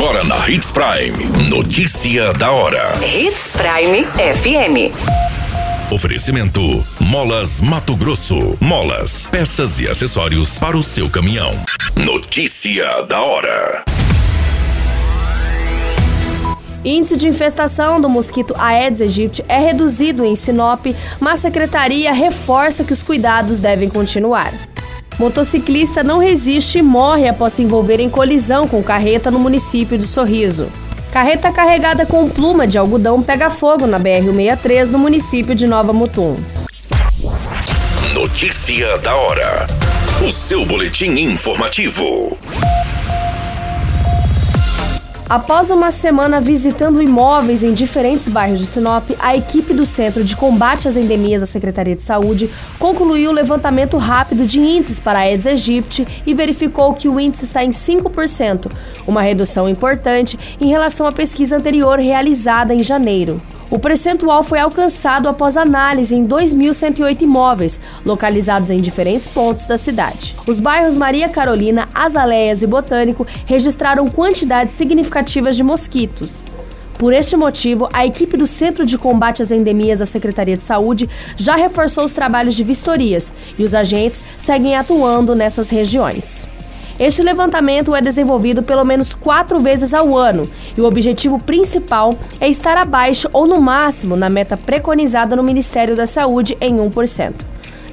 Agora na Hits Prime. Notícia da hora. Hits Prime FM. Oferecimento: Molas Mato Grosso. Molas, peças e acessórios para o seu caminhão. Notícia da hora. Índice de infestação do mosquito Aedes aegypti é reduzido em Sinop, mas a secretaria reforça que os cuidados devem continuar. Motociclista não resiste e morre após se envolver em colisão com carreta no município de Sorriso. Carreta carregada com pluma de algodão pega fogo na BR-163 no município de Nova Mutum. Notícia da hora. O seu boletim informativo. Após uma semana visitando imóveis em diferentes bairros de Sinop, a equipe do Centro de Combate às Endemias da Secretaria de Saúde concluiu o levantamento rápido de índices para a Aedes aegypti e verificou que o índice está em 5%, uma redução importante em relação à pesquisa anterior realizada em janeiro. O percentual foi alcançado após análise em 2.108 imóveis, localizados em diferentes pontos da cidade. Os bairros Maria Carolina, Azaleias e Botânico registraram quantidades significativas de mosquitos. Por este motivo, a equipe do Centro de Combate às Endemias da Secretaria de Saúde já reforçou os trabalhos de vistorias e os agentes seguem atuando nessas regiões. Este levantamento é desenvolvido pelo menos quatro vezes ao ano e o objetivo principal é estar abaixo ou no máximo na meta preconizada no Ministério da Saúde em 1%.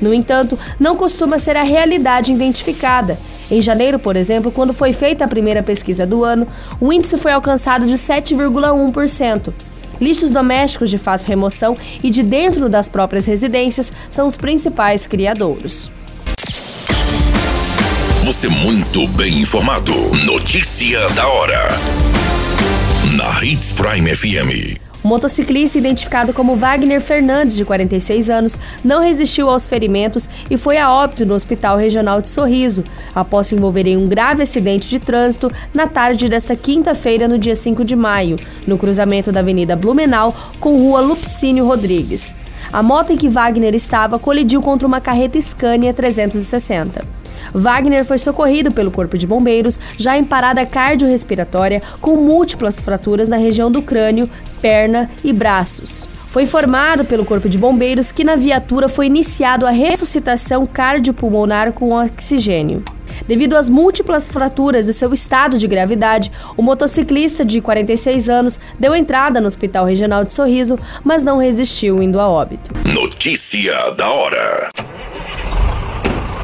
No entanto, não costuma ser a realidade identificada. Em janeiro, por exemplo, quando foi feita a primeira pesquisa do ano, o índice foi alcançado de 7,1%. Lixos domésticos de fácil remoção e de dentro das próprias residências são os principais criadouros. Você muito bem informado. Notícia da hora. Na Hits Prime FM. O motociclista, identificado como Wagner Fernandes, de 46 anos, não resistiu aos ferimentos e foi a óbito no Hospital Regional de Sorriso, após se envolver em um grave acidente de trânsito na tarde desta quinta-feira, no dia 5 de maio, no cruzamento da Avenida Blumenau com Rua Lupicínio Rodrigues. A moto em que Wagner estava colidiu contra uma carreta Scania 360. Wagner foi socorrido pelo Corpo de Bombeiros, já em parada cardiorrespiratória, com múltiplas fraturas na região do crânio, perna e braços. Foi informado pelo Corpo de Bombeiros que na viatura foi iniciado a ressuscitação cardiopulmonar com oxigênio. Devido às múltiplas fraturas e seu estado de gravidade, o motociclista de 46 anos deu entrada no Hospital Regional de Sorriso, mas não resistiu indo a óbito. Notícia da hora.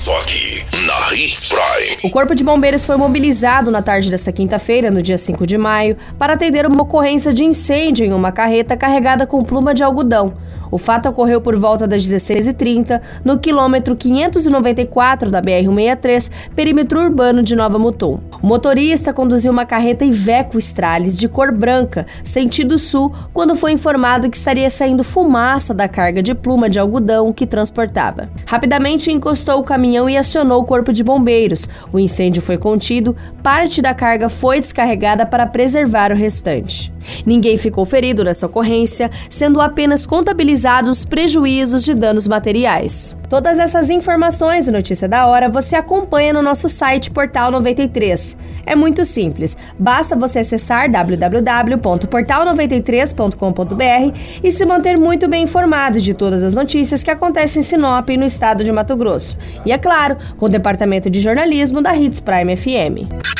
Só aqui, na Hits Prime. O Corpo de Bombeiros foi mobilizado na tarde desta quinta-feira, no dia 5 de maio, para atender uma ocorrência de incêndio em uma carreta carregada com pluma de algodão. O fato ocorreu por volta das 16h30, no quilômetro 594 da BR-163, perímetro urbano de Nova Mutum. O motorista conduziu uma carreta Iveco Stralis de cor branca, sentido sul, quando foi informado que estaria saindo fumaça da carga de pluma de algodão que transportava. Rapidamente encostou o caminhão e acionou o corpo de bombeiros. O incêndio foi contido, parte da carga foi descarregada para preservar o restante. Ninguém ficou ferido nessa ocorrência, sendo apenas contabilizados prejuízos de danos materiais. Todas essas informações e notícia da hora você acompanha no nosso site Portal 93. É muito simples, basta você acessar www.portal93.com.br e se manter muito bem informado de todas as notícias que acontecem em Sinop e no estado de Mato Grosso. E é claro, com o departamento de jornalismo da Hits Prime FM.